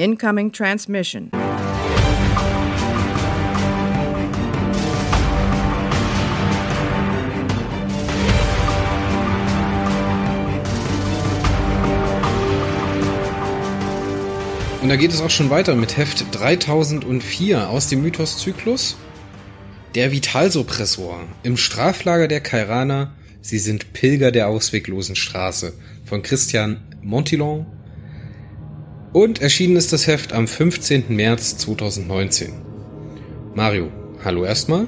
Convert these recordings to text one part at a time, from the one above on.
Incoming transmission. Und da geht es auch schon weiter mit Heft 3004 aus dem Mythos-Zyklus. Der Vitalsuppressor im Straflager der Kairaner. Sie sind Pilger der ausweglosen Straße von Christian Montillon. Und erschienen ist das Heft am 15. März 2019. Mario, hallo erstmal.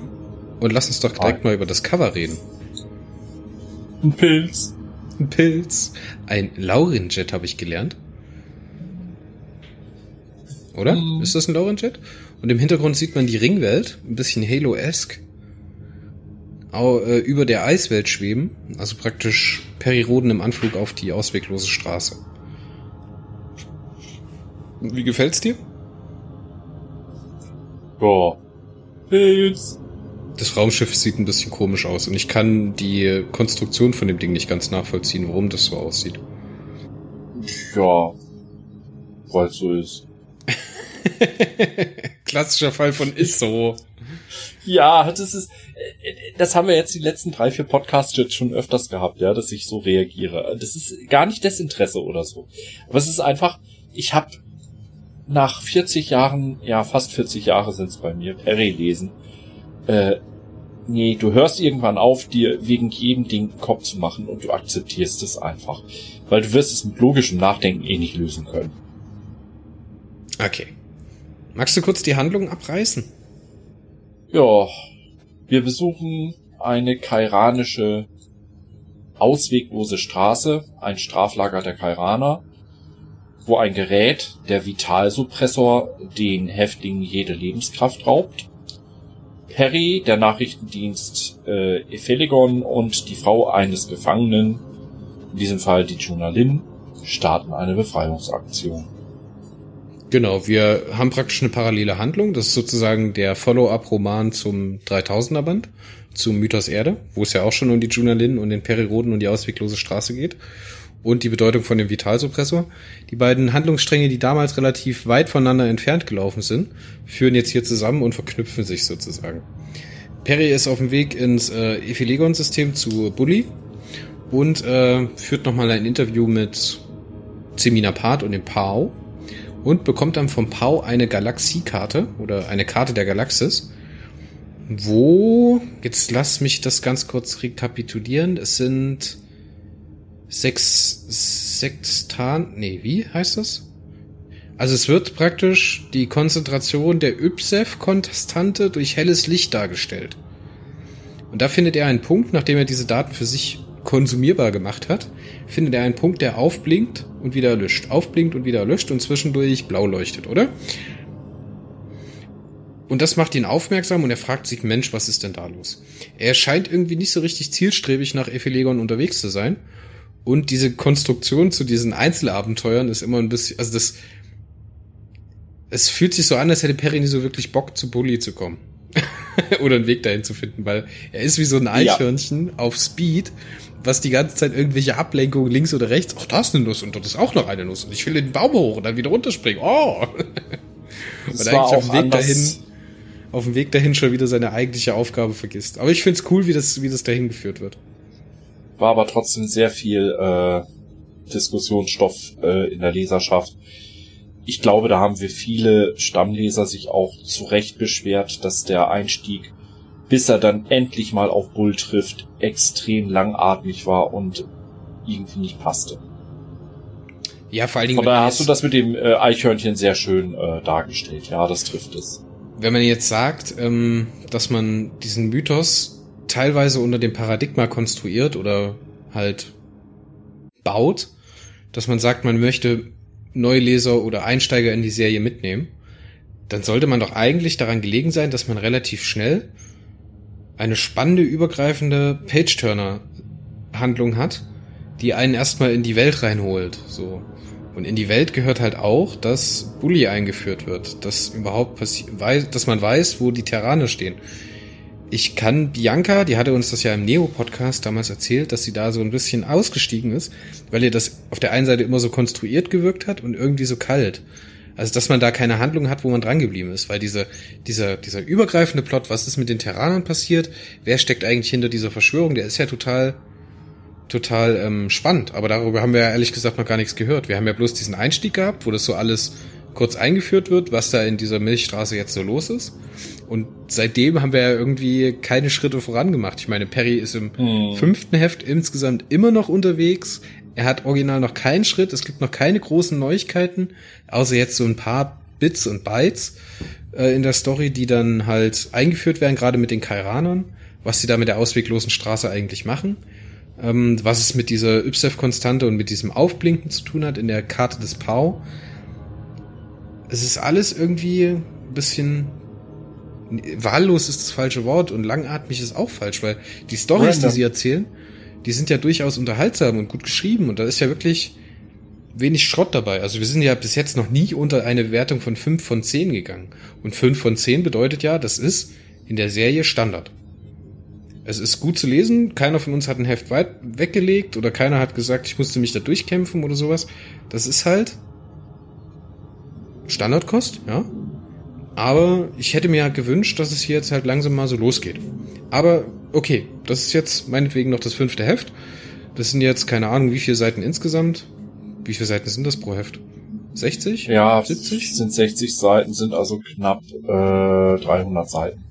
Und lass uns doch direkt Hi. mal über das Cover reden. Ein Pilz. Ein Pilz. Ein Laurinjet habe ich gelernt oder? Mhm. Ist das ein Laurenjet? Und im Hintergrund sieht man die Ringwelt, ein bisschen Halo-esque, äh, über der Eiswelt schweben, also praktisch Periroden im Anflug auf die ausweglose Straße. Wie gefällt's dir? Boah. Pilz. Das Raumschiff sieht ein bisschen komisch aus und ich kann die Konstruktion von dem Ding nicht ganz nachvollziehen, warum das so aussieht. Ja, weil es so ist. Klassischer Fall von ist so. Ja, das ist, das haben wir jetzt die letzten drei, vier Podcasts jetzt schon öfters gehabt, ja, dass ich so reagiere. Das ist gar nicht Desinteresse oder so. Aber es ist einfach, ich habe nach 40 Jahren, ja, fast 40 Jahre sind es bei mir, Perry lesen, äh, nee, du hörst irgendwann auf, dir wegen jedem Ding Kopf zu machen und du akzeptierst es einfach. Weil du wirst es mit logischem Nachdenken eh nicht lösen können. Okay. Magst du kurz die Handlung abreißen? Ja, wir besuchen eine kairanische ausweglose Straße, ein Straflager der Kairaner, wo ein Gerät, der Vitalsuppressor, den Häftlingen jede Lebenskraft raubt. Perry, der Nachrichtendienst äh, Epheligon und die Frau eines Gefangenen, in diesem Fall die Junalin, starten eine Befreiungsaktion. Genau, wir haben praktisch eine parallele Handlung. Das ist sozusagen der Follow-up-Roman zum 3000er Band, zum Mythos Erde, wo es ja auch schon um die Junalin und den Periroden und die ausweglose Straße geht. Und die Bedeutung von dem Vitalsuppressor. Die beiden Handlungsstränge, die damals relativ weit voneinander entfernt gelaufen sind, führen jetzt hier zusammen und verknüpfen sich sozusagen. Perry ist auf dem Weg ins äh, Ephilegon-System zu Bully und äh, führt nochmal ein Interview mit Zemina Part und dem Pao und bekommt dann vom Pau eine Galaxiekarte oder eine Karte der Galaxis, wo, jetzt lass mich das ganz kurz rekapitulieren, es sind sechs Sextan, nee, wie heißt das? Also es wird praktisch die Konzentration der YPSEF-Konstante durch helles Licht dargestellt. Und da findet er einen Punkt, nachdem er diese Daten für sich konsumierbar gemacht hat, findet er einen Punkt, der aufblinkt und wieder löscht, aufblinkt und wieder löscht und zwischendurch blau leuchtet, oder? Und das macht ihn aufmerksam und er fragt sich, Mensch, was ist denn da los? Er scheint irgendwie nicht so richtig zielstrebig nach Ephelegon unterwegs zu sein. Und diese Konstruktion zu diesen Einzelabenteuern ist immer ein bisschen, also das, es fühlt sich so an, als hätte Perry nie so wirklich Bock, zu Bully zu kommen. Oder einen Weg dahin zu finden, weil er ist wie so ein Eichhörnchen ja. auf Speed was die ganze Zeit irgendwelche Ablenkungen links oder rechts. Ach, da ist eine Nuss und dort ist auch noch eine Nuss. Und ich will den Baum hoch und dann wieder runterspringen. Oh! Das und eigentlich auf dem Weg dahin, auf dem Weg dahin schon wieder seine eigentliche Aufgabe vergisst. Aber ich find's cool, wie das, wie das dahin geführt wird. War aber trotzdem sehr viel äh, Diskussionsstoff äh, in der Leserschaft. Ich glaube, da haben wir viele Stammleser sich auch zu Recht beschwert, dass der Einstieg bis er dann endlich mal auf Bull trifft, extrem langatmig war und irgendwie nicht passte. Ja, vor allen Dingen. Von daher hast du das mit dem äh, Eichhörnchen sehr schön äh, dargestellt. Ja, das trifft es. Wenn man jetzt sagt, ähm, dass man diesen Mythos teilweise unter dem Paradigma konstruiert oder halt baut, dass man sagt, man möchte Neuleser oder Einsteiger in die Serie mitnehmen, dann sollte man doch eigentlich daran gelegen sein, dass man relativ schnell eine spannende, übergreifende Page-Turner-Handlung hat, die einen erstmal in die Welt reinholt, so. Und in die Welt gehört halt auch, dass Bully eingeführt wird, dass überhaupt passiert, dass man weiß, wo die Terraner stehen. Ich kann Bianca, die hatte uns das ja im Neo-Podcast damals erzählt, dass sie da so ein bisschen ausgestiegen ist, weil ihr das auf der einen Seite immer so konstruiert gewirkt hat und irgendwie so kalt. Also, dass man da keine Handlung hat, wo man dran geblieben ist, weil diese, dieser, dieser übergreifende Plot, was ist mit den Terranern passiert, wer steckt eigentlich hinter dieser Verschwörung, der ist ja total, total ähm, spannend. Aber darüber haben wir ja ehrlich gesagt noch gar nichts gehört. Wir haben ja bloß diesen Einstieg gehabt, wo das so alles kurz eingeführt wird, was da in dieser Milchstraße jetzt so los ist. Und seitdem haben wir ja irgendwie keine Schritte vorangemacht. Ich meine, Perry ist im hm. fünften Heft insgesamt immer noch unterwegs. Er hat original noch keinen Schritt. Es gibt noch keine großen Neuigkeiten, außer jetzt so ein paar Bits und Bytes äh, in der Story, die dann halt eingeführt werden, gerade mit den Kairanern, was sie da mit der ausweglosen Straße eigentlich machen. Ähm, was es mit dieser Ypsef-Konstante und mit diesem Aufblinken zu tun hat in der Karte des Pau. Es ist alles irgendwie ein bisschen wahllos ist das falsche Wort und langatmig ist auch falsch, weil die Stories, die sie erzählen, die sind ja durchaus unterhaltsam und gut geschrieben und da ist ja wirklich wenig Schrott dabei. Also wir sind ja bis jetzt noch nie unter eine Wertung von 5 von 10 gegangen. Und 5 von 10 bedeutet ja, das ist in der Serie Standard. Es ist gut zu lesen, keiner von uns hat ein Heft weit weggelegt oder keiner hat gesagt, ich musste mich da durchkämpfen oder sowas. Das ist halt Standardkost, ja. Aber ich hätte mir gewünscht, dass es hier jetzt halt langsam mal so losgeht. Aber okay, das ist jetzt meinetwegen noch das fünfte Heft. Das sind jetzt keine Ahnung, wie viele Seiten insgesamt. Wie viele Seiten sind das pro Heft? 60? Ja, 70? Sind 60 Seiten, sind also knapp äh, 300 Seiten.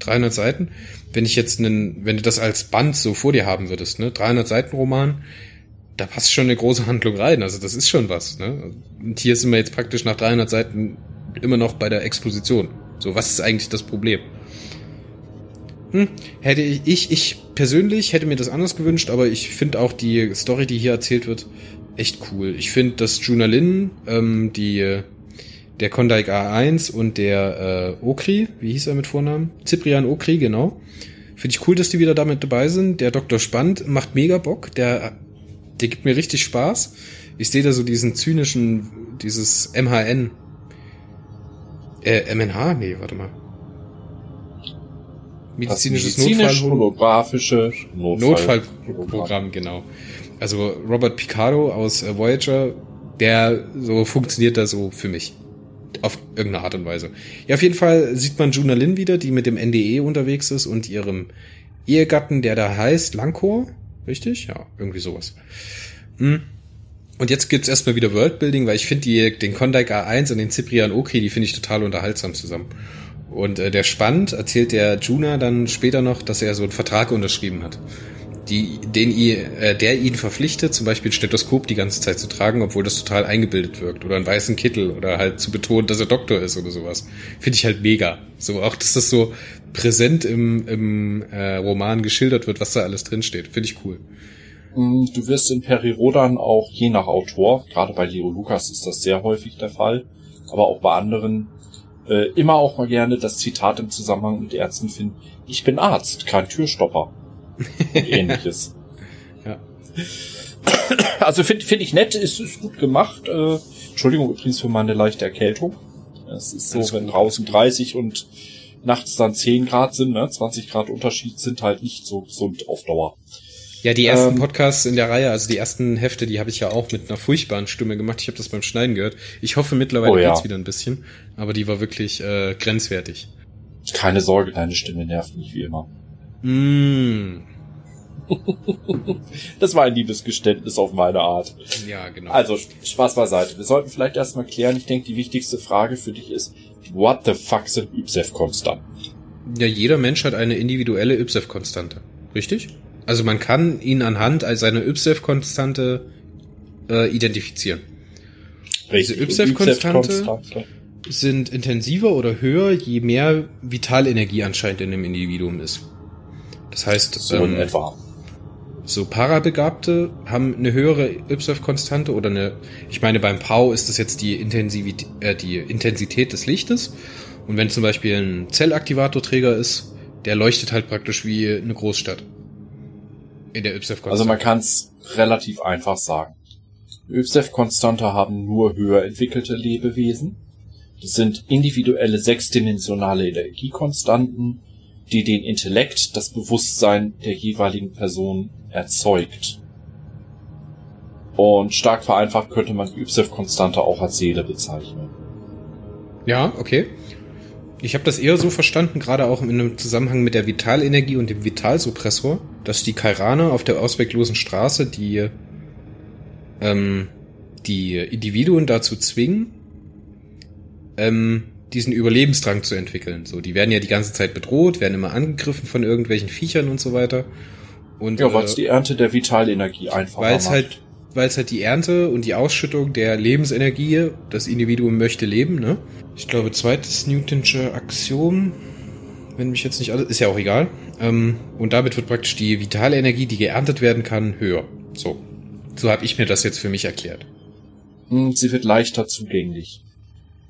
300 Seiten? Wenn ich jetzt einen, wenn du das als Band so vor dir haben würdest, ne, 300 Seiten Roman, da passt schon eine große Handlung rein. Also das ist schon was. Ne? Und hier sind wir jetzt praktisch nach 300 Seiten immer noch bei der Exposition. So, was ist eigentlich das Problem? Hm, hätte ich, ich, ich persönlich hätte mir das anders gewünscht, aber ich finde auch die Story, die hier erzählt wird, echt cool. Ich finde, dass Juna Lin, ähm, die, der Kondaik A1 und der äh, Okri, wie hieß er mit Vornamen? Cyprian Okri, genau. Finde ich cool, dass die wieder damit dabei sind. Der Dr. Spand macht mega Bock. Der, der gibt mir richtig Spaß. Ich sehe da so diesen zynischen, dieses MHN, äh, MNH? Nee, warte mal. Medizinisches Medizinisch Notfall Notfallprogramm, genau. Also Robert Picardo aus äh, Voyager, der so funktioniert da so für mich. Auf irgendeine Art und Weise. Ja, auf jeden Fall sieht man Juna Lin wieder, die mit dem NDE unterwegs ist und ihrem Ehegatten, der da heißt Lankor. Richtig? Ja, irgendwie sowas. Hm. Und jetzt gibt's erstmal wieder Worldbuilding, weil ich finde den Kondike A1 und den Cyprian Okri, die finde ich total unterhaltsam zusammen. Und äh, der spannend erzählt der Juna dann später noch, dass er so einen Vertrag unterschrieben hat, die, den äh, der ihn verpflichtet, zum Beispiel ein Stethoskop die ganze Zeit zu tragen, obwohl das total eingebildet wirkt, oder einen weißen Kittel oder halt zu betonen, dass er Doktor ist oder sowas. Finde ich halt mega. So auch, dass das so präsent im, im äh, Roman geschildert wird, was da alles drinsteht. Finde ich cool. Mm, du wirst in Perirodan auch je nach Autor, gerade bei Leo Lukas ist das sehr häufig der Fall, aber auch bei anderen, äh, immer auch mal gerne das Zitat im Zusammenhang mit Ärzten finden, ich bin Arzt, kein Türstopper. Ähnliches. ja. Also finde find ich nett, ist, ist gut gemacht. Äh, Entschuldigung übrigens für meine leichte Erkältung. Es ist so, wenn draußen 30 und nachts dann 10 Grad sind, ne, 20 Grad Unterschied sind halt nicht so gesund auf Dauer. Ja, die ersten ähm, Podcasts in der Reihe, also die ersten Hefte, die habe ich ja auch mit einer furchtbaren Stimme gemacht. Ich habe das beim Schneiden gehört. Ich hoffe, mittlerweile oh, ja. geht's wieder ein bisschen. Aber die war wirklich äh, grenzwertig. Keine Sorge, deine Stimme nervt nicht wie immer. Mm. das war ein Liebesgeständnis auf meine Art. Ja, genau. Also, Spaß beiseite. Wir sollten vielleicht erstmal klären, ich denke, die wichtigste Frage für dich ist, what the fuck sind Ypsef-Konstanten? Ja, jeder Mensch hat eine individuelle Ypsef-Konstante. Richtig? Also man kann ihn anhand seiner Ypsef-Konstante äh, identifizieren. Richtig. Diese Ypsef-Konstante sind intensiver oder höher, je mehr Vitalenergie anscheinend in dem Individuum ist. Das heißt, so ähm, etwa. So Parabegabte haben eine höhere Ypsef-Konstante oder eine, ich meine beim Pau ist das jetzt die, Intensivität, äh, die Intensität des Lichtes. Und wenn zum Beispiel ein Zellaktivatorträger ist, der leuchtet halt praktisch wie eine Großstadt in der YSEF-Konstante? Also man kann es relativ einfach sagen. YSEF-Konstante haben nur höher entwickelte Lebewesen. Das sind individuelle sechsdimensionale Energiekonstanten, die den Intellekt, das Bewusstsein der jeweiligen Person erzeugt. Und stark vereinfacht könnte man die YSEF-Konstante auch als Seele bezeichnen. Ja, okay. Ich habe das eher so verstanden, gerade auch in einem Zusammenhang mit der Vitalenergie und dem Vitalsuppressor, dass die Kairaner auf der ausweglosen Straße die, ähm, die Individuen dazu zwingen, ähm, diesen Überlebensdrang zu entwickeln. So, die werden ja die ganze Zeit bedroht, werden immer angegriffen von irgendwelchen Viechern und so weiter. Und, ja, weil es äh, die Ernte der Vitalenergie einfach Weil es halt, weil es halt die Ernte und die Ausschüttung der Lebensenergie, das Individuum möchte leben, ne? Ich glaube, zweites Newtonsche Axiom, wenn mich jetzt nicht alles, ist ja auch egal. Ähm, und damit wird praktisch die Vitalenergie, die geerntet werden kann, höher. So. So habe ich mir das jetzt für mich erklärt. Hm, sie wird leichter zugänglich.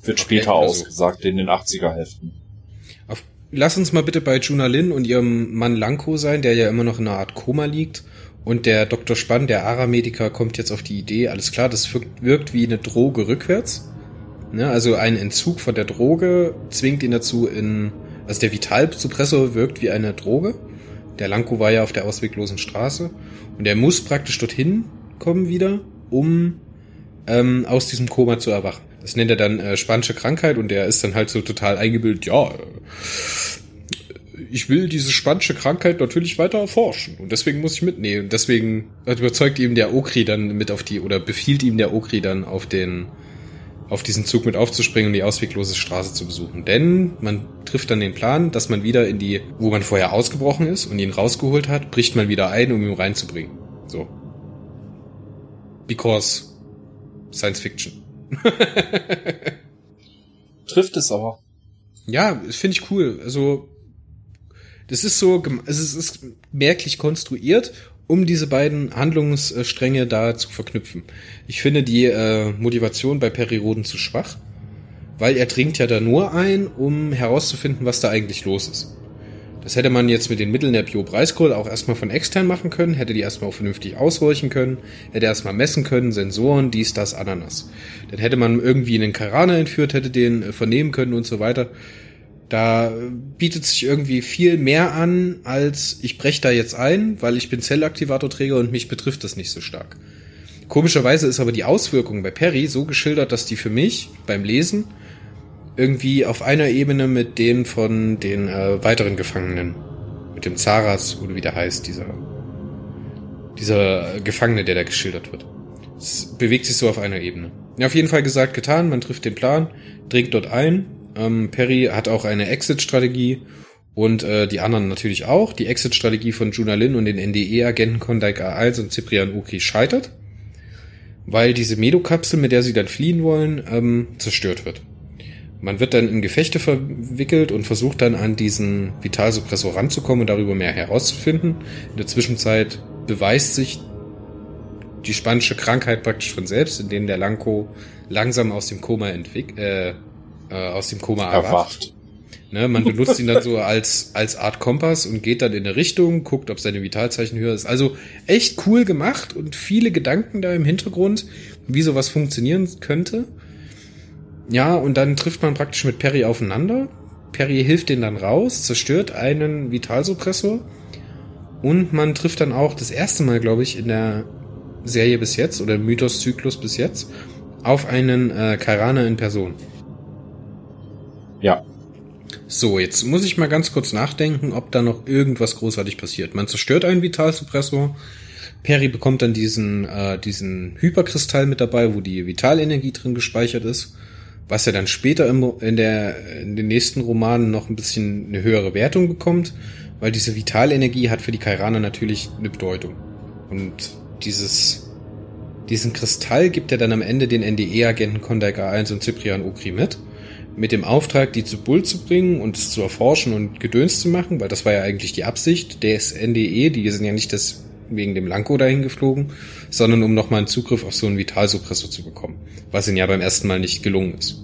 Wird später ausgesagt in den 80er Hälften. Auf, lass uns mal bitte bei Juna Lin und ihrem Mann Lanko sein, der ja immer noch in einer Art Koma liegt. Und der Dr. Spann, der Aramediker, kommt jetzt auf die Idee, alles klar, das wirkt, wirkt wie eine Droge rückwärts. Ne, also ein Entzug von der Droge zwingt ihn dazu in, also der Vitalsuppressor wirkt wie eine Droge. Der Lanko war ja auf der ausweglosen Straße und er muss praktisch dorthin kommen wieder, um ähm, aus diesem Koma zu erwachen. Das nennt er dann äh, spanische Krankheit und der ist dann halt so total eingebildet, ja, äh, ich will diese spanische Krankheit natürlich weiter erforschen und deswegen muss ich mitnehmen. Deswegen überzeugt ihm der Okri dann mit auf die oder befiehlt ihm der Okri dann auf den auf diesen Zug mit aufzuspringen und die ausweglose Straße zu besuchen. Denn man trifft dann den Plan, dass man wieder in die, wo man vorher ausgebrochen ist und ihn rausgeholt hat, bricht man wieder ein, um ihn reinzubringen. So. Because Science Fiction. Trifft es aber. Ja, finde ich cool. Also, das ist so, es ist merklich konstruiert um diese beiden Handlungsstränge da zu verknüpfen. Ich finde die äh, Motivation bei Perry Roden zu schwach, weil er dringt ja da nur ein, um herauszufinden, was da eigentlich los ist. Das hätte man jetzt mit den Mitteln der Bio-Preiskohl auch erstmal von extern machen können, hätte die erstmal auch vernünftig ausräuchen können, hätte erstmal messen können, Sensoren, dies, das, Ananas. Dann hätte man irgendwie einen Karana entführt, hätte den äh, vernehmen können und so weiter. Da bietet sich irgendwie viel mehr an, als ich breche da jetzt ein, weil ich bin Zellaktivatorträger und mich betrifft das nicht so stark. Komischerweise ist aber die Auswirkung bei Perry so geschildert, dass die für mich beim Lesen irgendwie auf einer Ebene mit denen von den äh, weiteren Gefangenen, mit dem Zaras oder wie der heißt, dieser dieser Gefangene, der da geschildert wird. Es bewegt sich so auf einer Ebene. Ja, auf jeden Fall gesagt, getan, man trifft den Plan, dringt dort ein, ähm, Perry hat auch eine Exit-Strategie und äh, die anderen natürlich auch. Die Exit-Strategie von Juna Lin und den NDE-Agenten Kondaik A1 und Cyprian Uki scheitert, weil diese Medokapsel, mit der sie dann fliehen wollen, ähm, zerstört wird. Man wird dann in Gefechte verwickelt und versucht dann an diesen Vitalsuppressor ranzukommen und darüber mehr herauszufinden. In der Zwischenzeit beweist sich die spanische Krankheit praktisch von selbst, in denen der Lanko langsam aus dem Koma entwickelt, äh, äh, aus dem Koma erwacht. erwacht. Ne, man benutzt ihn dann so als, als Art Kompass und geht dann in eine Richtung, guckt, ob seine Vitalzeichen höher ist. Also echt cool gemacht und viele Gedanken da im Hintergrund, wie sowas funktionieren könnte. Ja, und dann trifft man praktisch mit Perry aufeinander. Perry hilft den dann raus, zerstört einen Vitalsuppressor. Und man trifft dann auch das erste Mal, glaube ich, in der Serie bis jetzt oder Mythos-Zyklus bis jetzt auf einen äh, Kairaner in Person. Ja. So, jetzt muss ich mal ganz kurz nachdenken, ob da noch irgendwas großartig passiert. Man zerstört einen Vitalsuppressor. Perry bekommt dann diesen, äh, diesen Hyperkristall mit dabei, wo die Vitalenergie drin gespeichert ist. Was er dann später im, in, der, in den nächsten Romanen noch ein bisschen eine höhere Wertung bekommt, weil diese Vitalenergie hat für die Kairaner natürlich eine Bedeutung. Und dieses, diesen Kristall gibt er dann am Ende den NDE-Agenten Kondak A1 und Cyprian Okri mit mit dem Auftrag, die zu Bull zu bringen und es zu erforschen und Gedöns zu machen, weil das war ja eigentlich die Absicht des NDE, die sind ja nicht das wegen dem Lanko dahin geflogen, sondern um nochmal einen Zugriff auf so einen Vitalsuppressor zu bekommen, was ihnen ja beim ersten Mal nicht gelungen ist.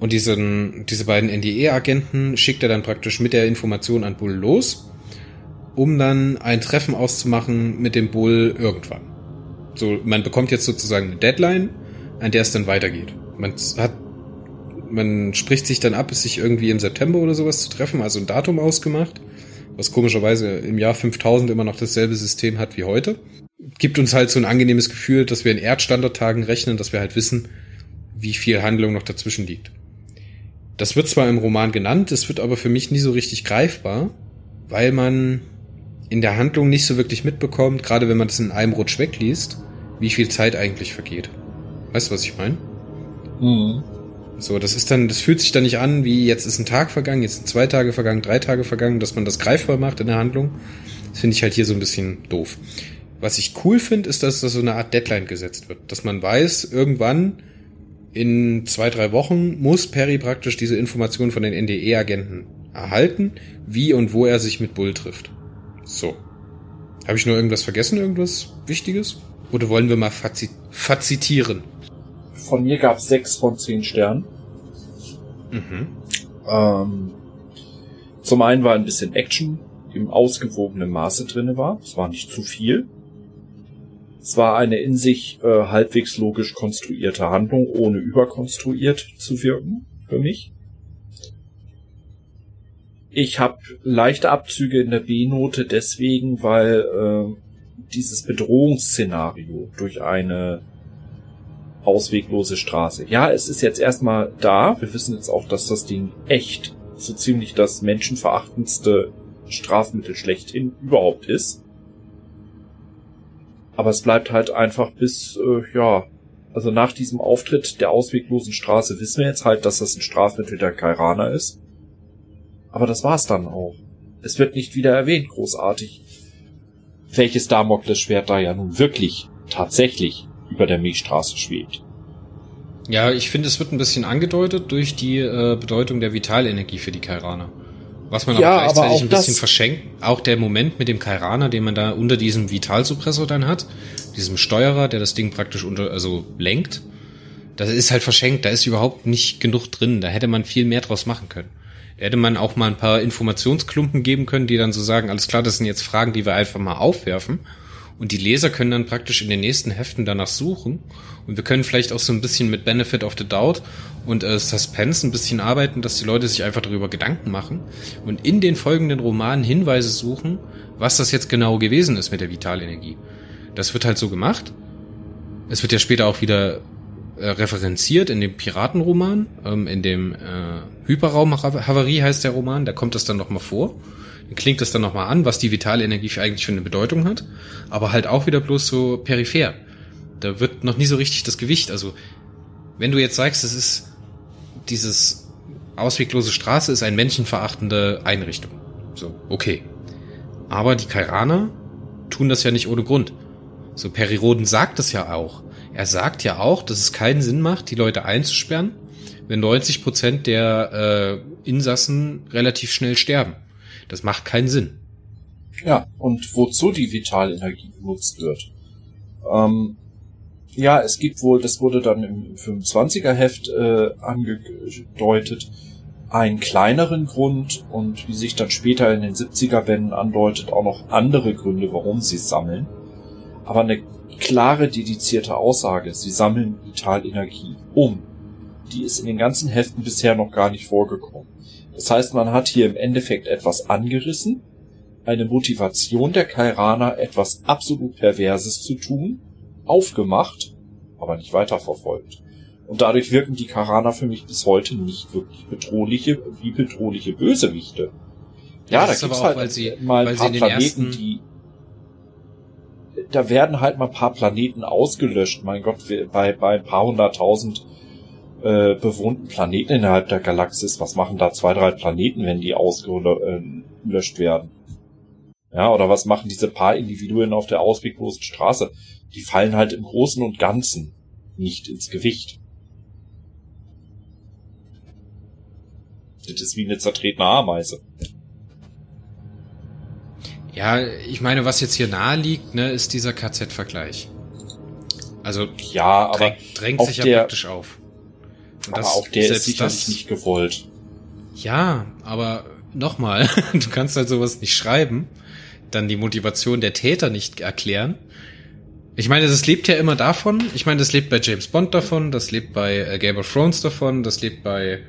Und diesen, diese beiden NDE-Agenten schickt er dann praktisch mit der Information an Bull los, um dann ein Treffen auszumachen mit dem Bull irgendwann. So, man bekommt jetzt sozusagen eine Deadline, an der es dann weitergeht. Man hat man spricht sich dann ab, sich irgendwie im September oder sowas zu treffen, also ein Datum ausgemacht, was komischerweise im Jahr 5000 immer noch dasselbe System hat wie heute. Gibt uns halt so ein angenehmes Gefühl, dass wir in Erdstandardtagen rechnen, dass wir halt wissen, wie viel Handlung noch dazwischen liegt. Das wird zwar im Roman genannt, es wird aber für mich nie so richtig greifbar, weil man in der Handlung nicht so wirklich mitbekommt, gerade wenn man das in einem Rutsch wegliest, wie viel Zeit eigentlich vergeht. Weißt du, was ich meine? Mhm. So, das ist dann, das fühlt sich dann nicht an, wie jetzt ist ein Tag vergangen, jetzt sind zwei Tage vergangen, drei Tage vergangen, dass man das greifbar macht in der Handlung. Das finde ich halt hier so ein bisschen doof. Was ich cool finde, ist, dass da so eine Art Deadline gesetzt wird. Dass man weiß, irgendwann in zwei, drei Wochen muss Perry praktisch diese Informationen von den NDE-Agenten erhalten, wie und wo er sich mit Bull trifft. So. Habe ich nur irgendwas vergessen, irgendwas Wichtiges? Oder wollen wir mal fazi fazitieren? Von mir gab es sechs von zehn Sternen. Mhm. Ähm, zum einen war ein bisschen Action im ausgewogenen Maße drinne war. Es war nicht zu viel. Es war eine in sich äh, halbwegs logisch konstruierte Handlung, ohne überkonstruiert zu wirken, für mich. Ich habe leichte Abzüge in der B-Note deswegen, weil äh, dieses Bedrohungsszenario durch eine ausweglose Straße. Ja, es ist jetzt erstmal da. Wir wissen jetzt auch, dass das Ding echt so ziemlich das menschenverachtendste Strafmittel schlechthin überhaupt ist. Aber es bleibt halt einfach bis, äh, ja, also nach diesem Auftritt der ausweglosen Straße wissen wir jetzt halt, dass das ein Strafmittel der Kairaner ist. Aber das war's dann auch. Es wird nicht wieder erwähnt, großartig. Welches Damoklesschwert da ja nun wirklich, tatsächlich über der Milchstraße schwebt. Ja, ich finde, es wird ein bisschen angedeutet durch die äh, Bedeutung der Vitalenergie für die Kairaner. Was man ja, aber gleichzeitig aber ein bisschen verschenkt. Auch der Moment mit dem Kairaner, den man da unter diesem Vitalsuppressor dann hat, diesem Steuerer, der das Ding praktisch unter, also lenkt, das ist halt verschenkt. Da ist überhaupt nicht genug drin. Da hätte man viel mehr draus machen können hätte man auch mal ein paar Informationsklumpen geben können, die dann so sagen, alles klar, das sind jetzt Fragen, die wir einfach mal aufwerfen. Und die Leser können dann praktisch in den nächsten Heften danach suchen. Und wir können vielleicht auch so ein bisschen mit Benefit of the Doubt und äh, Suspense ein bisschen arbeiten, dass die Leute sich einfach darüber Gedanken machen und in den folgenden Romanen Hinweise suchen, was das jetzt genau gewesen ist mit der Vitalenergie. Das wird halt so gemacht. Es wird ja später auch wieder äh, referenziert in dem Piratenroman, ähm, in dem äh, Hyperraum-Havarie heißt der Roman, da kommt das dann nochmal vor. Klingt das dann nochmal an, was die vitale Energie eigentlich für eine Bedeutung hat, aber halt auch wieder bloß so peripher. Da wird noch nie so richtig das Gewicht. Also, wenn du jetzt sagst, es ist dieses ausweglose Straße ist eine menschenverachtende Einrichtung. So, okay. Aber die Kairaner tun das ja nicht ohne Grund. So, Periroden sagt es ja auch. Er sagt ja auch, dass es keinen Sinn macht, die Leute einzusperren, wenn 90 Prozent der äh, Insassen relativ schnell sterben. Das macht keinen Sinn. Ja, und wozu die Vitalenergie genutzt wird. Ähm, ja, es gibt wohl, das wurde dann im 25er Heft äh, angedeutet, einen kleineren Grund und wie sich dann später in den 70er Bänden andeutet, auch noch andere Gründe, warum sie sammeln. Aber eine klare, dedizierte Aussage. Sie sammeln Vitalenergie um. Die ist in den ganzen Heften bisher noch gar nicht vorgekommen. Das heißt, man hat hier im Endeffekt etwas angerissen, eine Motivation der Kairaner, etwas absolut Perverses zu tun, aufgemacht, aber nicht weiterverfolgt. Und dadurch wirken die Karaner für mich bis heute nicht wirklich bedrohliche, wie bedrohliche Bösewichte. Ja, da gibt's halt sie, mal ein paar Planeten, die da werden halt mal ein paar Planeten ausgelöscht. Mein Gott, bei, bei ein paar hunderttausend äh, bewohnten Planeten innerhalb der Galaxis, was machen da zwei, drei Planeten, wenn die ausgelöscht werden? Ja, oder was machen diese paar Individuen auf der ausweglosen Straße? Die fallen halt im Großen und Ganzen nicht ins Gewicht. Das ist wie eine zertretene Ameise. Ja, ich meine, was jetzt hier nahe liegt, ne, ist dieser KZ-Vergleich. Also ja, aber drängt, drängt sich ja praktisch auf. Und aber auch der ist sicherlich das, nicht gewollt. Ja, aber nochmal, du kannst halt sowas nicht schreiben, dann die Motivation der Täter nicht erklären. Ich meine, das lebt ja immer davon. Ich meine, das lebt bei James Bond davon, das lebt bei äh, Game of Thrones davon, das lebt bei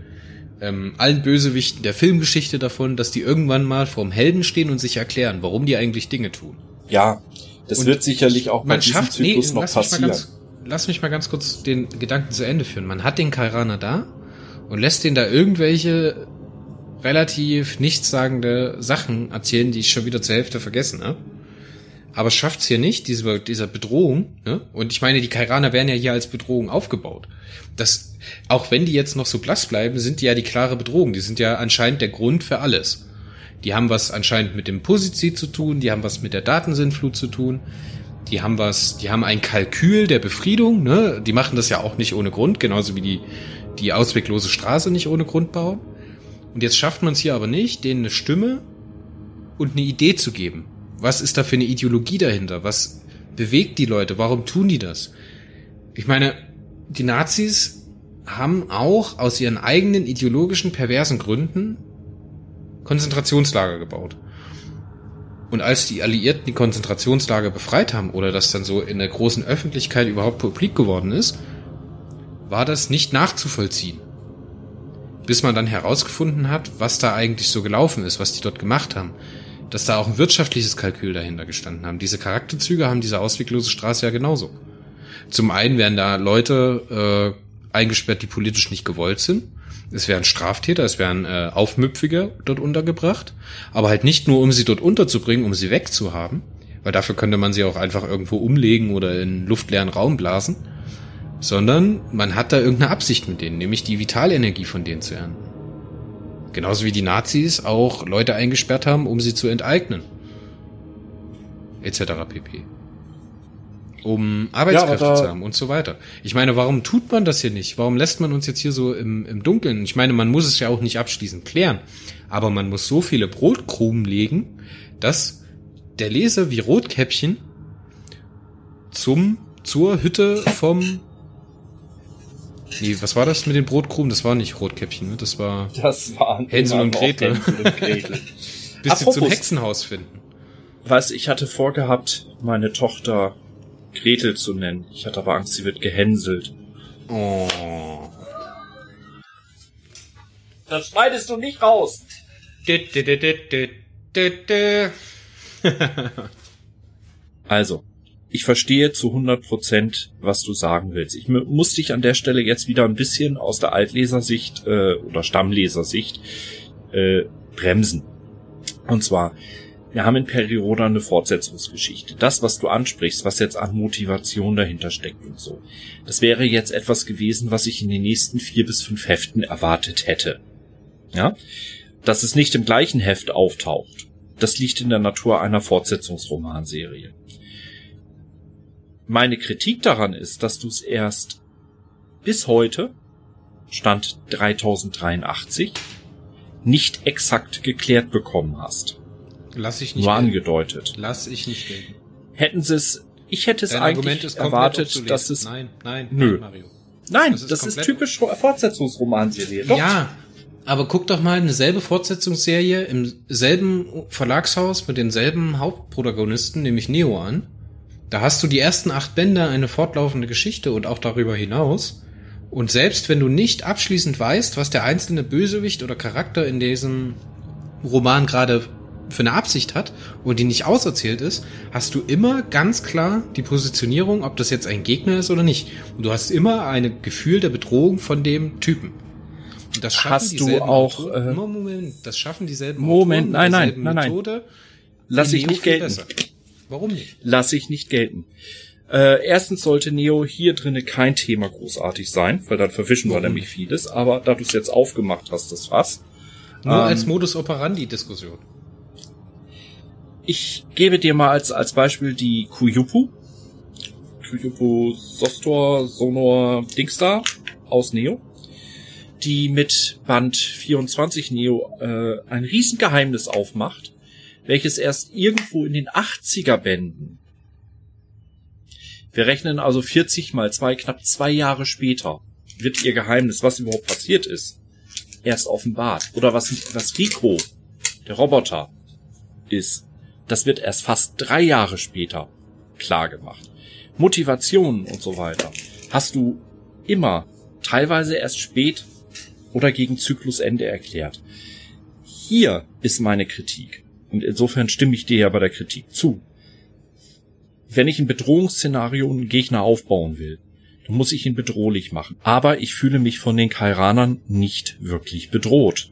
ähm, allen Bösewichten der Filmgeschichte davon, dass die irgendwann mal vorm Helden stehen und sich erklären, warum die eigentlich Dinge tun. Ja, das und wird sicherlich auch bei schafft, Zyklus nee, noch passieren. Ganz, lass mich mal ganz kurz den Gedanken zu Ende führen. Man hat den Kairaner da und lässt den da irgendwelche relativ nichtssagende Sachen erzählen, die ich schon wieder zur Hälfte vergessen habe. Aber schafft's hier nicht, diese, dieser Bedrohung, ne? Und ich meine, die Kairaner werden ja hier als Bedrohung aufgebaut. Das, auch wenn die jetzt noch so blass bleiben, sind die ja die klare Bedrohung. Die sind ja anscheinend der Grund für alles. Die haben was anscheinend mit dem Posizid zu tun, die haben was mit der Datensintflut zu tun, die haben was, die haben ein Kalkül der Befriedung, ne? Die machen das ja auch nicht ohne Grund, genauso wie die, die ausweglose Straße nicht ohne Grund bauen. Und jetzt schafft man es hier aber nicht, denen eine Stimme und eine Idee zu geben. Was ist da für eine Ideologie dahinter? Was bewegt die Leute? Warum tun die das? Ich meine, die Nazis haben auch aus ihren eigenen ideologischen perversen Gründen Konzentrationslager gebaut. Und als die Alliierten die Konzentrationslager befreit haben oder das dann so in der großen Öffentlichkeit überhaupt publik geworden ist, war das nicht nachzuvollziehen. Bis man dann herausgefunden hat, was da eigentlich so gelaufen ist, was die dort gemacht haben. Dass da auch ein wirtschaftliches Kalkül dahinter gestanden haben. Diese Charakterzüge haben diese ausweglose Straße ja genauso. Zum einen werden da Leute äh, eingesperrt, die politisch nicht gewollt sind. Es werden Straftäter, es werden äh, Aufmüpfige dort untergebracht, aber halt nicht nur, um sie dort unterzubringen, um sie wegzuhaben, weil dafür könnte man sie auch einfach irgendwo umlegen oder in luftleeren Raum blasen, sondern man hat da irgendeine Absicht mit denen, nämlich die Vitalenergie von denen zu ernten. Genauso wie die Nazis auch Leute eingesperrt haben, um sie zu enteignen. Etc. pp um Arbeitskräfte ja, zu haben und so weiter. Ich meine, warum tut man das hier nicht? Warum lässt man uns jetzt hier so im, im Dunkeln? Ich meine, man muss es ja auch nicht abschließend klären, aber man muss so viele Brotkrumen legen, dass der Leser wie Rotkäppchen zum zur Hütte vom Nee, was war das mit den Brotkrumen? Das war nicht Rotkäppchen, ne? Das war Das waren Hänsel und Gretel. Hänsel und Gretel. Bis sie zum Hexenhaus finden. Was ich hatte vorgehabt, meine Tochter Gretel zu nennen. Ich hatte aber Angst, sie wird gehänselt. Oh. Das schneidest du nicht raus. also, ich verstehe zu 100 Prozent, was du sagen willst. Ich muss dich an der Stelle jetzt wieder ein bisschen aus der Altlesersicht äh, oder Stammlesersicht äh, bremsen. Und zwar, wir haben in Perioda eine Fortsetzungsgeschichte. Das, was du ansprichst, was jetzt an Motivation dahinter steckt und so, das wäre jetzt etwas gewesen, was ich in den nächsten vier bis fünf Heften erwartet hätte. Ja? Dass es nicht im gleichen Heft auftaucht, das liegt in der Natur einer Fortsetzungsromanserie. Meine Kritik daran ist, dass du es erst bis heute, Stand 3083, nicht exakt geklärt bekommen hast. Lass ich nicht nur gelten. angedeutet. Lass ich nicht gelten. Hätten sie es, ich hätte es Dein eigentlich erwartet, dass es. Nein, nein, nö. Nein, Mario. Nein, das ist, das ist typisch Fortsetzungsromanserie. Doch. Ja, aber guck doch mal, eine selbe Fortsetzungsserie im selben Verlagshaus mit denselben Hauptprotagonisten, nämlich Neo an. Da hast du die ersten acht Bände eine fortlaufende Geschichte und auch darüber hinaus. Und selbst wenn du nicht abschließend weißt, was der einzelne Bösewicht oder Charakter in diesem Roman gerade für eine Absicht hat und die nicht auserzählt ist, hast du immer ganz klar die Positionierung, ob das jetzt ein Gegner ist oder nicht. Und du hast immer ein Gefühl der Bedrohung von dem Typen. Und das schaffen hast du auch Autoren, äh, Moment, das schaffen dieselben Moment, Autoren, nein, nein, nein, nein. Lass ich nicht gelten. Besser. Warum nicht? Lass ich nicht gelten. Äh, erstens sollte Neo hier drinnen kein Thema großartig sein, weil dann verwischen wir nämlich vieles. Aber da du es jetzt aufgemacht hast, das Fass. Nur ähm, als Modus operandi Diskussion. Ich gebe dir mal als, als Beispiel die Kuyupu. Kuyupu Sostor Sonor Dingstar aus Neo. Die mit Band 24 Neo äh, ein Riesengeheimnis aufmacht, welches erst irgendwo in den 80er Bänden. Wir rechnen also 40 mal zwei, knapp zwei Jahre später wird ihr Geheimnis, was überhaupt passiert ist, erst offenbart. Oder was, was Rico, der Roboter, ist das wird erst fast drei Jahre später klar gemacht. Motivationen und so weiter hast du immer teilweise erst spät oder gegen Zyklusende erklärt. Hier ist meine Kritik. Und insofern stimme ich dir ja bei der Kritik zu. Wenn ich ein Bedrohungsszenario und einen Gegner aufbauen will, dann muss ich ihn bedrohlich machen. Aber ich fühle mich von den Kairanern nicht wirklich bedroht.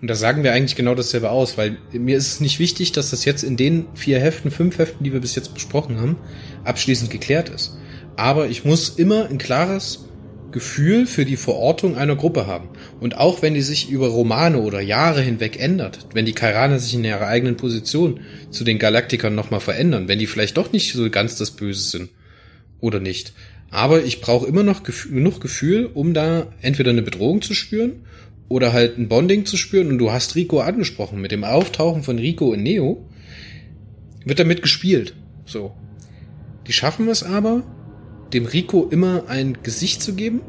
Und da sagen wir eigentlich genau dasselbe aus, weil mir ist es nicht wichtig, dass das jetzt in den vier Heften, fünf Heften, die wir bis jetzt besprochen haben, abschließend geklärt ist. Aber ich muss immer ein klares Gefühl für die Verortung einer Gruppe haben. Und auch wenn die sich über Romane oder Jahre hinweg ändert, wenn die Kairaner sich in ihrer eigenen Position zu den Galaktikern nochmal verändern, wenn die vielleicht doch nicht so ganz das Böse sind oder nicht. Aber ich brauche immer noch genug Gefühl, um da entweder eine Bedrohung zu spüren oder halt ein Bonding zu spüren. Und du hast Rico angesprochen. Mit dem Auftauchen von Rico in Neo wird damit gespielt. So. Die schaffen es aber, dem Rico immer ein Gesicht zu geben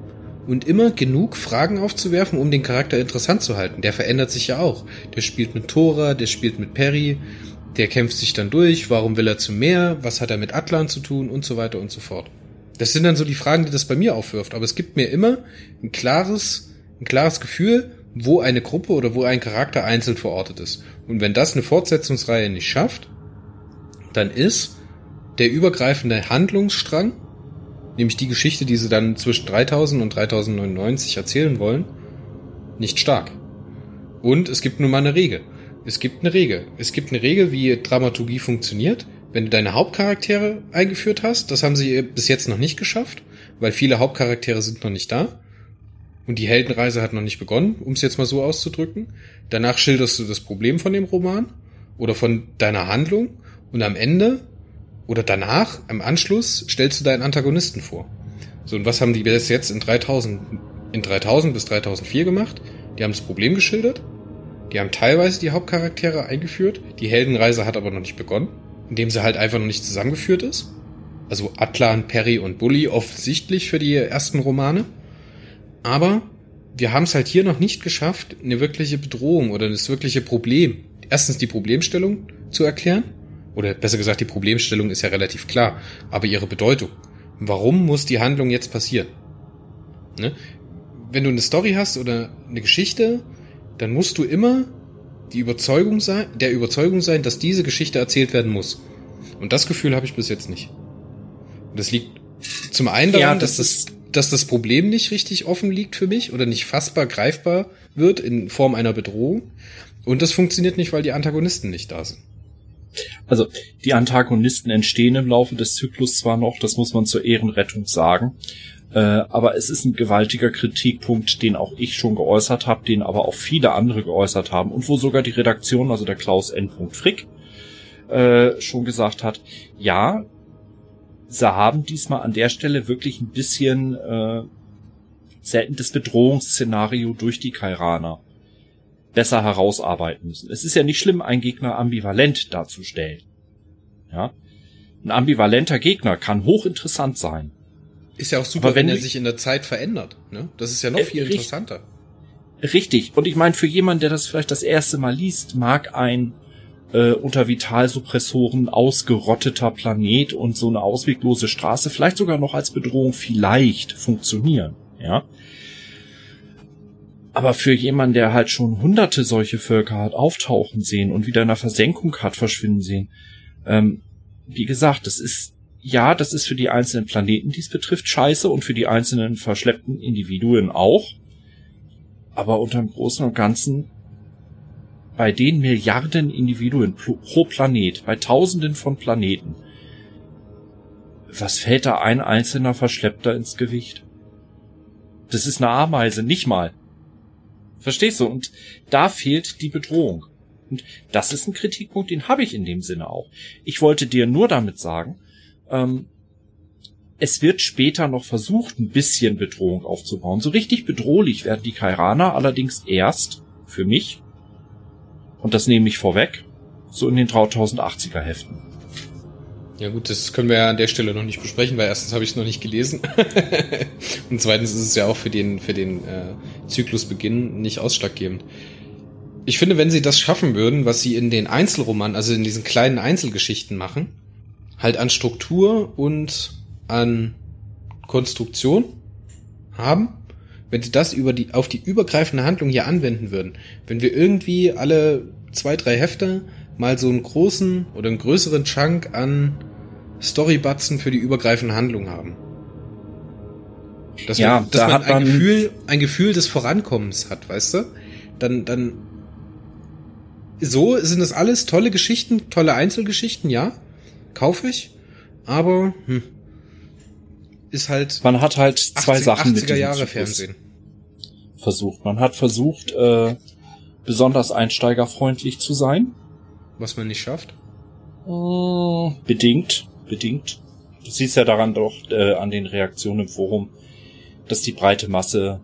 und immer genug Fragen aufzuwerfen, um den Charakter interessant zu halten. Der verändert sich ja auch. Der spielt mit Tora, der spielt mit Perry, der kämpft sich dann durch, warum will er zum Meer, was hat er mit Atlan zu tun und so weiter und so fort. Das sind dann so die Fragen, die das bei mir aufwirft. Aber es gibt mir immer ein klares, ein klares Gefühl, wo eine Gruppe oder wo ein Charakter einzeln verortet ist. Und wenn das eine Fortsetzungsreihe nicht schafft, dann ist der übergreifende Handlungsstrang nämlich die Geschichte, die sie dann zwischen 3000 und 3099 erzählen wollen, nicht stark. Und es gibt nun mal eine Regel. Es gibt eine Regel. Es gibt eine Regel, wie Dramaturgie funktioniert. Wenn du deine Hauptcharaktere eingeführt hast, das haben sie bis jetzt noch nicht geschafft, weil viele Hauptcharaktere sind noch nicht da. Und die Heldenreise hat noch nicht begonnen, um es jetzt mal so auszudrücken. Danach schilderst du das Problem von dem Roman oder von deiner Handlung und am Ende oder danach, im Anschluss, stellst du deinen Antagonisten vor. So, und was haben die bis jetzt in 3000, in 3000 bis 3004 gemacht? Die haben das Problem geschildert. Die haben teilweise die Hauptcharaktere eingeführt. Die Heldenreise hat aber noch nicht begonnen, indem sie halt einfach noch nicht zusammengeführt ist. Also Atlan, Perry und Bully offensichtlich für die ersten Romane. Aber wir haben es halt hier noch nicht geschafft, eine wirkliche Bedrohung oder das wirkliche Problem, erstens die Problemstellung zu erklären oder besser gesagt, die Problemstellung ist ja relativ klar, aber ihre Bedeutung. Warum muss die Handlung jetzt passieren? Ne? Wenn du eine Story hast oder eine Geschichte, dann musst du immer die Überzeugung sein, der Überzeugung sein, dass diese Geschichte erzählt werden muss. Und das Gefühl habe ich bis jetzt nicht. Und das liegt zum einen daran, ja, das dass, das, dass das Problem nicht richtig offen liegt für mich oder nicht fassbar greifbar wird in Form einer Bedrohung. Und das funktioniert nicht, weil die Antagonisten nicht da sind. Also die Antagonisten entstehen im Laufe des Zyklus zwar noch, das muss man zur Ehrenrettung sagen, äh, aber es ist ein gewaltiger Kritikpunkt, den auch ich schon geäußert habe, den aber auch viele andere geäußert haben und wo sogar die Redaktion, also der Klaus N. Frick, äh, schon gesagt hat, ja, sie haben diesmal an der Stelle wirklich ein bisschen äh, selten das Bedrohungsszenario durch die Kairaner besser herausarbeiten müssen. Es ist ja nicht schlimm, einen Gegner ambivalent darzustellen. Ja. Ein ambivalenter Gegner kann hochinteressant sein. Ist ja auch super, wenn, wenn, er sich in der Zeit verändert. Ne? Das ist ja noch äh, viel interessanter. Richtig. Und ich meine, für jemanden, der das vielleicht das erste Mal liest, mag ein äh, unter Vitalsuppressoren ausgerotteter Planet und so eine ausweglose Straße vielleicht sogar noch als Bedrohung vielleicht funktionieren. Ja. Aber für jemanden, der halt schon hunderte solche Völker hat auftauchen sehen und wieder in der Versenkung hat verschwinden sehen, ähm, wie gesagt, das ist, ja, das ist für die einzelnen Planeten, die es betrifft, scheiße und für die einzelnen verschleppten Individuen auch. Aber unterm Großen und Ganzen, bei den Milliarden Individuen pro Planet, bei Tausenden von Planeten, was fällt da ein einzelner Verschleppter ins Gewicht? Das ist eine Ameise, nicht mal. Verstehst du? Und da fehlt die Bedrohung. Und das ist ein Kritikpunkt, den habe ich in dem Sinne auch. Ich wollte dir nur damit sagen, ähm, es wird später noch versucht, ein bisschen Bedrohung aufzubauen. So richtig bedrohlich werden die Kairaner allerdings erst für mich, und das nehme ich vorweg, so in den 3080er Heften. Ja gut, das können wir ja an der Stelle noch nicht besprechen, weil erstens habe ich es noch nicht gelesen und zweitens ist es ja auch für den für den äh, Zyklusbeginn nicht ausschlaggebend. Ich finde, wenn sie das schaffen würden, was sie in den Einzelromanen, also in diesen kleinen Einzelgeschichten machen, halt an Struktur und an Konstruktion haben, wenn sie das über die auf die übergreifende Handlung hier anwenden würden, wenn wir irgendwie alle zwei drei Hefte mal so einen großen oder einen größeren Chunk an Storybatzen für die übergreifende Handlung haben. Dass Ja, man, dass da man hat ein man- Gefühl, ein Gefühl des Vorankommens hat, weißt du? Dann, dann, so sind das alles tolle Geschichten, tolle Einzelgeschichten, ja, kaufe ich, aber hm, ist halt Man hat halt zwei 80, Sachen mit 80er diesem Jahre Fernsehen. versucht. Man hat versucht, äh, besonders einsteigerfreundlich zu sein. Was man nicht schafft. Äh, Bedingt, bedingt. Du siehst ja daran doch äh, an den Reaktionen im Forum, dass die breite Masse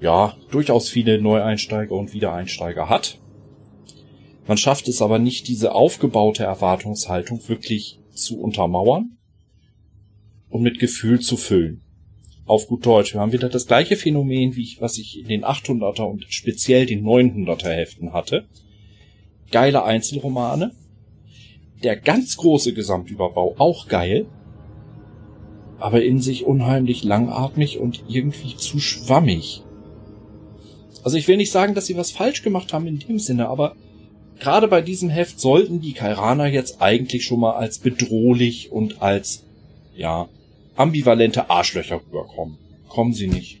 ja durchaus viele Neueinsteiger und Wiedereinsteiger hat. Man schafft es aber nicht, diese aufgebaute Erwartungshaltung wirklich zu untermauern und mit Gefühl zu füllen. Auf gut Deutsch, wir haben wieder das gleiche Phänomen, wie ich, was ich in den 800er und speziell den 900er Heften hatte. Geile Einzelromane, der ganz große Gesamtüberbau auch geil, aber in sich unheimlich langatmig und irgendwie zu schwammig. Also ich will nicht sagen, dass sie was falsch gemacht haben in dem Sinne, aber gerade bei diesem Heft sollten die Kairaner jetzt eigentlich schon mal als bedrohlich und als, ja, ambivalente Arschlöcher rüberkommen. Kommen sie nicht.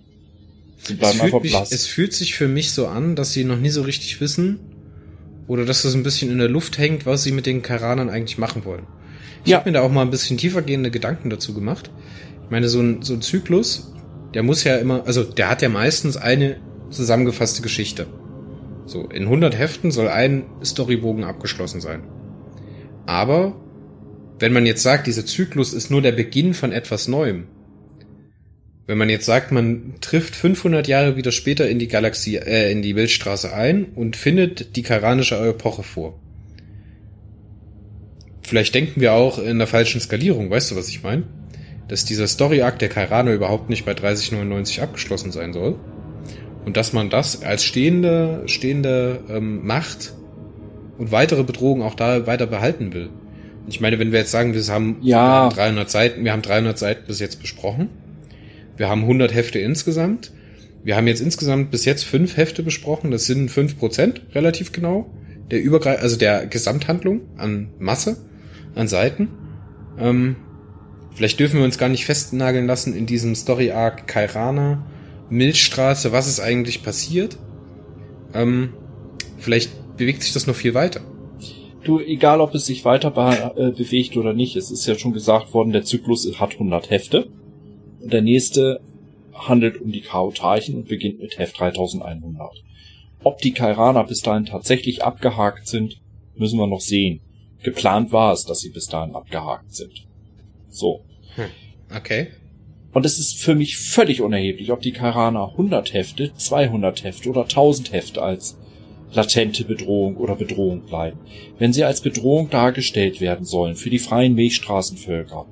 Sie Es bleiben einfach fühlt, mich, blass. es fühlt sich für mich so an, dass sie noch nie so richtig wissen oder dass das ein bisschen in der Luft hängt, was sie mit den Karanern eigentlich machen wollen. Ich Ja. habe mir da auch mal ein bisschen tiefergehende Gedanken dazu gemacht. Ich meine, so ein, so ein Zyklus, der muss ja immer, also der hat ja meistens eine zusammengefasste Geschichte. So, in 100 Heften soll ein Storybogen abgeschlossen sein. Aber wenn man jetzt sagt, dieser Zyklus ist nur der Beginn von etwas Neuem, wenn man jetzt sagt, man trifft 500 Jahre wieder später in die Galaxie, äh, in die Milchstraße ein und findet die karanische Epoche vor. Vielleicht denken wir auch in der falschen Skalierung, weißt du, was ich meine? Dass dieser Story-Arc der Kairaner überhaupt nicht bei 3099 abgeschlossen sein soll. Und dass man das als stehende, stehende ähm, Macht und weitere Bedrohungen auch da weiter behalten will. Ich meine, wenn wir jetzt sagen, wir haben, Ja. wir haben 300 Seiten, wir haben 300 Seiten bis jetzt besprochen. Wir haben 100 Hefte insgesamt. Wir haben jetzt insgesamt bis jetzt fünf Hefte besprochen. Das sind fünf Prozent relativ genau der Übergreif also der Gesamthandlung an Masse, an Seiten. Ähm, vielleicht dürfen wir uns gar nicht festnageln lassen in diesem Story Arc Kairana, Milchstraße, was ist eigentlich passiert. Ähm, vielleicht bewegt sich das noch viel weiter. Du, egal ob es sich weiter be äh, bewegt oder nicht, es ist ja schon gesagt worden, der Zyklus hat 100 Hefte. Und der nächste handelt um die Chaotarchen und beginnt mit Heft 3100. Ob die Kairaner bis dahin tatsächlich abgehakt sind, müssen wir noch sehen. Geplant war es, dass sie bis dahin abgehakt sind. So. Okay. Und es ist für mich völlig unerheblich, ob die Kairaner 100 Hefte, 200 Hefte oder 1000 Hefte als latente Bedrohung oder Bedrohung bleiben. Wenn sie als Bedrohung dargestellt werden sollen für die freien Milchstraßenvölker,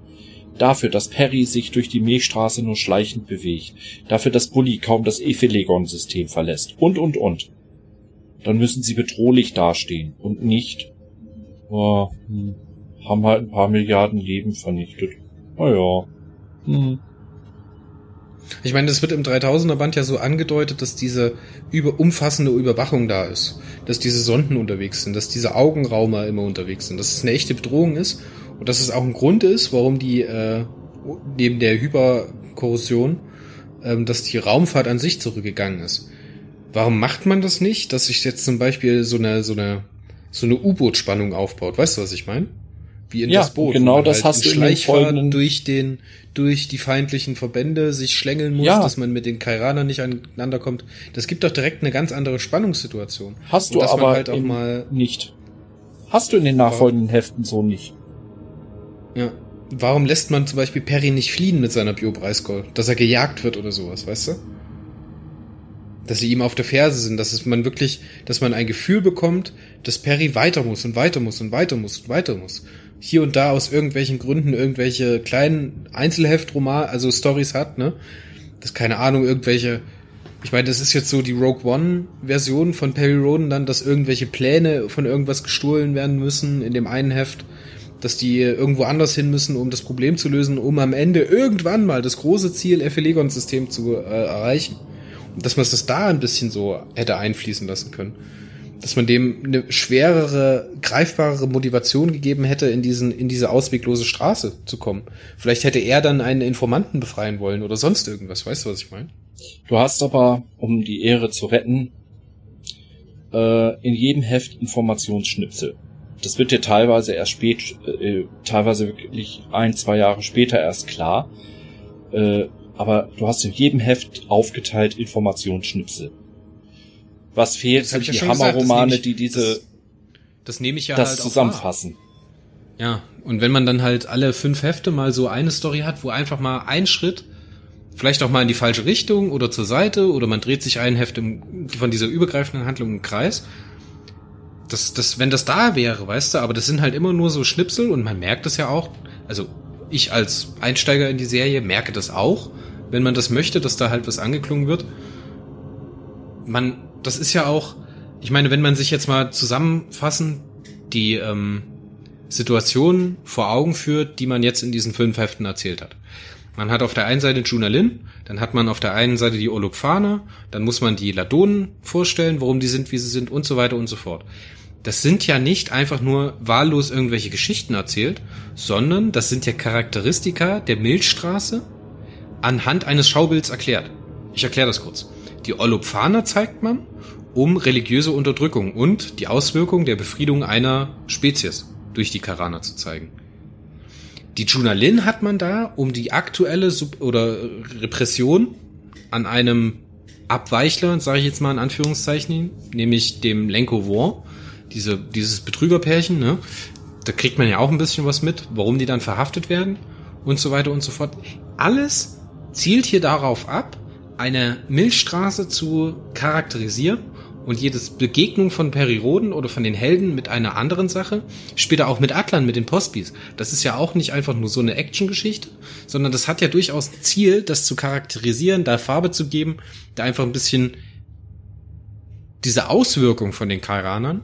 dafür, dass Perry sich durch die Milchstraße nur schleichend bewegt, dafür, dass Bully kaum das Ephelegon-System verlässt und, und, und, dann müssen sie bedrohlich dastehen und nicht, oh, hm, haben halt ein paar Milliarden Leben vernichtet. Naja, hm. Ich meine, das wird im 3000er Band ja so angedeutet, dass diese über umfassende Überwachung da ist, dass diese Sonden unterwegs sind, dass diese Augenraumer immer unterwegs sind, dass es eine echte Bedrohung ist und dass es auch ein Grund ist, warum die äh, neben der Hyperkorrosion, ähm, dass die Raumfahrt an sich zurückgegangen ist. Warum macht man das nicht, dass sich jetzt zum Beispiel so eine so eine so eine U-Boot-Spannung aufbaut? Weißt du, was ich meine? Wie in Ja, das Boot. genau das hast in du in den Schleichfahrt folgenden- durch den durch die feindlichen Verbände sich schlängeln muss, Ja. dass man mit den Kairanern nicht aneinander kommt. Das gibt doch direkt eine ganz andere Spannungssituation. Hast du aber halt auch mal nicht. Hast du in den nachfolgenden Heften so nicht. ja. Warum lässt man zum Beispiel Perry nicht fliehen mit seiner Bio-Preiscall? Dass er gejagt wird oder sowas, weißt du? Dass sie ihm auf der Ferse sind, dass es man wirklich, dass man ein Gefühl bekommt, dass Perry weiter muss und weiter muss und weiter muss und weiter muss. Hier und da aus irgendwelchen Gründen irgendwelche kleinen Einzelheftroman, also Stories hat, ne? Das keine Ahnung, irgendwelche, ich meine, das ist jetzt so die Rogue One Version von Perry Roden dann, dass irgendwelche Pläne von irgendwas gestohlen werden müssen in dem einen Heft, dass die irgendwo anders hin müssen, um das Problem zu lösen, um am Ende irgendwann mal das große Ziel Ephelegon-System zu äh, erreichen. Und dass man das da ein bisschen so hätte einfließen lassen können. Dass man dem eine schwerere, greifbarere Motivation gegeben hätte, in diesen, in diese ausweglose Straße zu kommen. Vielleicht hätte er dann einen Informanten befreien wollen oder sonst irgendwas. Weißt du, was ich meine? Du hast aber, um die Ehre zu retten, äh, in jedem Heft Informationsschnipsel. Das wird dir teilweise erst spät, äh, teilweise wirklich ein, zwei Jahre später erst klar. Äh, aber du hast in jedem Heft aufgeteilt Informationsschnipsel. Was fehlt, sind die ja Hammerromane, die diese das, das nehme ich ja das halt zusammenfassen. Ja, und wenn man dann halt alle fünf Hefte mal so eine Story hat, wo einfach mal ein Schritt, vielleicht auch mal in die falsche Richtung oder zur Seite oder man dreht sich ein Heft im, von dieser übergreifenden Handlung im Kreis. Das, das, wenn das da wäre, weißt du, aber das sind halt immer nur so Schnipsel und man merkt es ja auch. Also ich als Einsteiger in die Serie merke das auch, wenn man das möchte, dass da halt was angeklungen wird. Man das ist ja auch, ich meine, wenn man sich jetzt mal zusammenfassen die ähm, Situation vor Augen führt, die man jetzt in diesen fünf Heften erzählt hat. Man hat auf der einen Seite Juna Lin, dann hat man auf der einen Seite die Olopfane, dann muss man die Ladonen vorstellen, warum die sind, wie sie sind und so weiter und so fort. Das sind ja nicht einfach nur wahllos irgendwelche Geschichten erzählt, sondern das sind ja Charakteristika der Milchstraße anhand eines Schaubilds erklärt. Ich erkläre das kurz. Die Olopfana zeigt man, um religiöse Unterdrückung und die Auswirkung der Befriedung einer Spezies durch die Karana zu zeigen. Die Junalin hat man da, um die aktuelle Sub oder Repression an einem Abweichler, sage ich jetzt mal in Anführungszeichen, nämlich dem Lenko War, diese, dieses Betrügerpärchen, ne? Da kriegt man ja auch ein bisschen was mit, warum die dann verhaftet werden und so weiter und so fort. Alles zielt hier darauf ab, eine Milchstraße zu charakterisieren und jedes Begegnung von Periroden oder von den Helden mit einer anderen Sache, später auch mit Atlan, mit den Postbis. Das ist ja auch nicht einfach nur so eine Actiongeschichte, sondern das hat ja durchaus ein Ziel, das zu charakterisieren, da Farbe zu geben, da einfach ein bisschen diese Auswirkung von den Kairanern,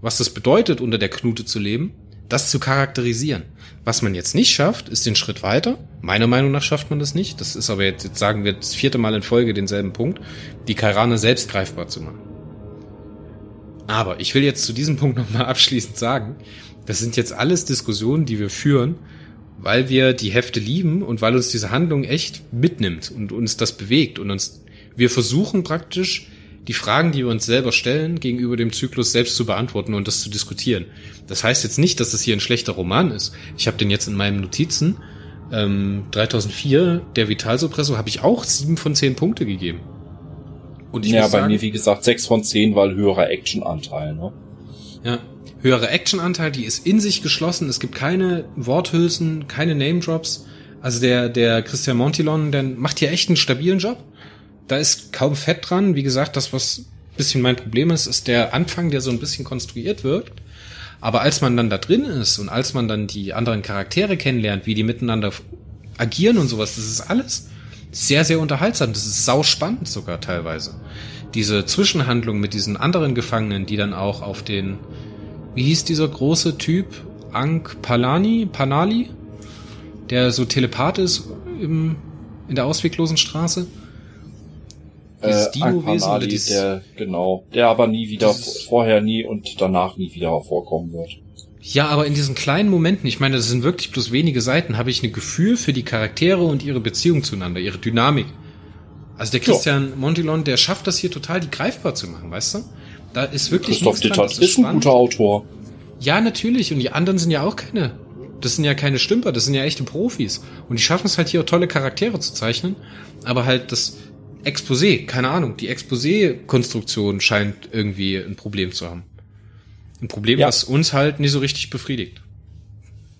was das bedeutet, unter der Knute zu leben, das zu charakterisieren. Was man jetzt nicht schafft, ist den Schritt weiter. Meiner Meinung nach schafft man das nicht. Das ist aber jetzt, jetzt sagen wir das vierte Mal in Folge denselben Punkt, die Kairane selbst greifbar zu machen. Aber ich will jetzt zu diesem Punkt nochmal abschließend sagen, das sind jetzt alles Diskussionen, die wir führen, weil wir die Hefte lieben und weil uns diese Handlung echt mitnimmt und uns das bewegt und uns, wir versuchen praktisch die Fragen, die wir uns selber stellen, gegenüber dem Zyklus selbst zu beantworten und das zu diskutieren. Das heißt jetzt nicht, dass das hier ein schlechter Roman ist. Ich habe den jetzt in meinen Notizen. Ähm, 3004, der Vitalsuppressor, habe ich auch sieben von zehn Punkte gegeben. Und ich ja, bei sagen, mir wie gesagt sechs von zehn, weil höherer Actionanteil. Ne? Ja, höherer Actionanteil, die ist in sich geschlossen. Es gibt keine Worthülsen, keine Name Drops. Also der der Christian Montilon, der macht hier echt einen stabilen Job da ist kaum Fett dran. Wie gesagt, das, was bisschen mein Problem ist, ist der Anfang, der so ein bisschen konstruiert wirkt. Aber als man dann da drin ist und als man dann die anderen Charaktere kennenlernt, wie die miteinander agieren und sowas, das ist alles sehr, sehr unterhaltsam. Das ist sau spannend sogar teilweise. Diese Zwischenhandlung mit diesen anderen Gefangenen, die dann auch auf den, wie hieß dieser große Typ? Ank Palani, Panali? Der so Telepath ist im, in der ausweglosen Straße dieses äh, Dino-Wesen oder dieses... Der, genau, der aber nie wieder, vorher nie und danach nie wieder vorkommen wird. Ja, aber in diesen kleinen Momenten, ich meine, das sind wirklich bloß wenige Seiten, habe ich ein Gefühl für die Charaktere und ihre Beziehung zueinander, ihre Dynamik. Also der Christian ja. Montilon, der schafft das hier total, die greifbar zu machen, weißt du? Da ist wirklich Christoph Dittert ist, ist ein guter Autor. Ja, natürlich. Und die anderen sind ja auch keine, das sind ja keine Stümper, das sind ja echte Profis. Und die schaffen es halt hier auch tolle Charaktere zu zeichnen. Aber halt das, Exposé, keine Ahnung, die Exposé-Konstruktion scheint irgendwie ein Problem zu haben. Ein Problem, ja. was uns halt nie so richtig befriedigt.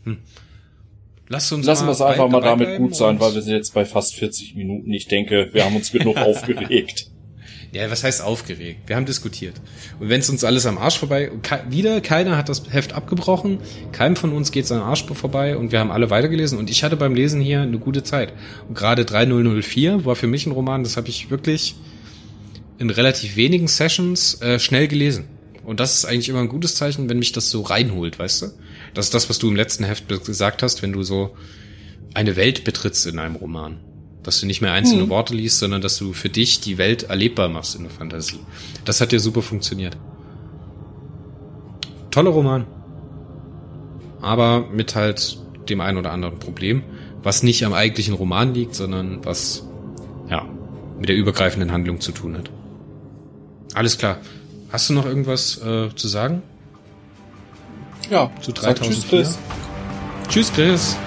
Hm. Lass uns Lassen wir es einfach mal damit gut sein, weil wir sind jetzt bei fast 40 Minuten. Ich denke, wir haben uns genug aufgeregt. Ja, was heißt aufgeregt? Wir haben diskutiert. Und wenn es uns alles am Arsch vorbei, wieder keiner hat das Heft abgebrochen, keinem von uns geht es am Arsch vorbei und wir haben alle weitergelesen und ich hatte beim Lesen hier eine gute Zeit. Und gerade 3004 war für mich ein Roman, das habe ich wirklich in relativ wenigen Sessions äh, schnell gelesen. Und das ist eigentlich immer ein gutes Zeichen, wenn mich das so reinholt, weißt du? Das ist das, was du im letzten Heft gesagt hast, wenn du so eine Welt betrittst in einem Roman dass du nicht mehr einzelne mhm. Worte liest, sondern dass du für dich die Welt erlebbar machst in der Fantasie. Das hat dir super funktioniert. toller Roman. Aber mit halt dem einen oder anderen Problem, was nicht am eigentlichen Roman liegt, sondern was, ja, mit der übergreifenden Handlung zu tun hat. Alles klar. Hast du noch irgendwas äh, zu sagen? Ja, zu sag 3004? Tschüss, Chris. Tschüss, Chris.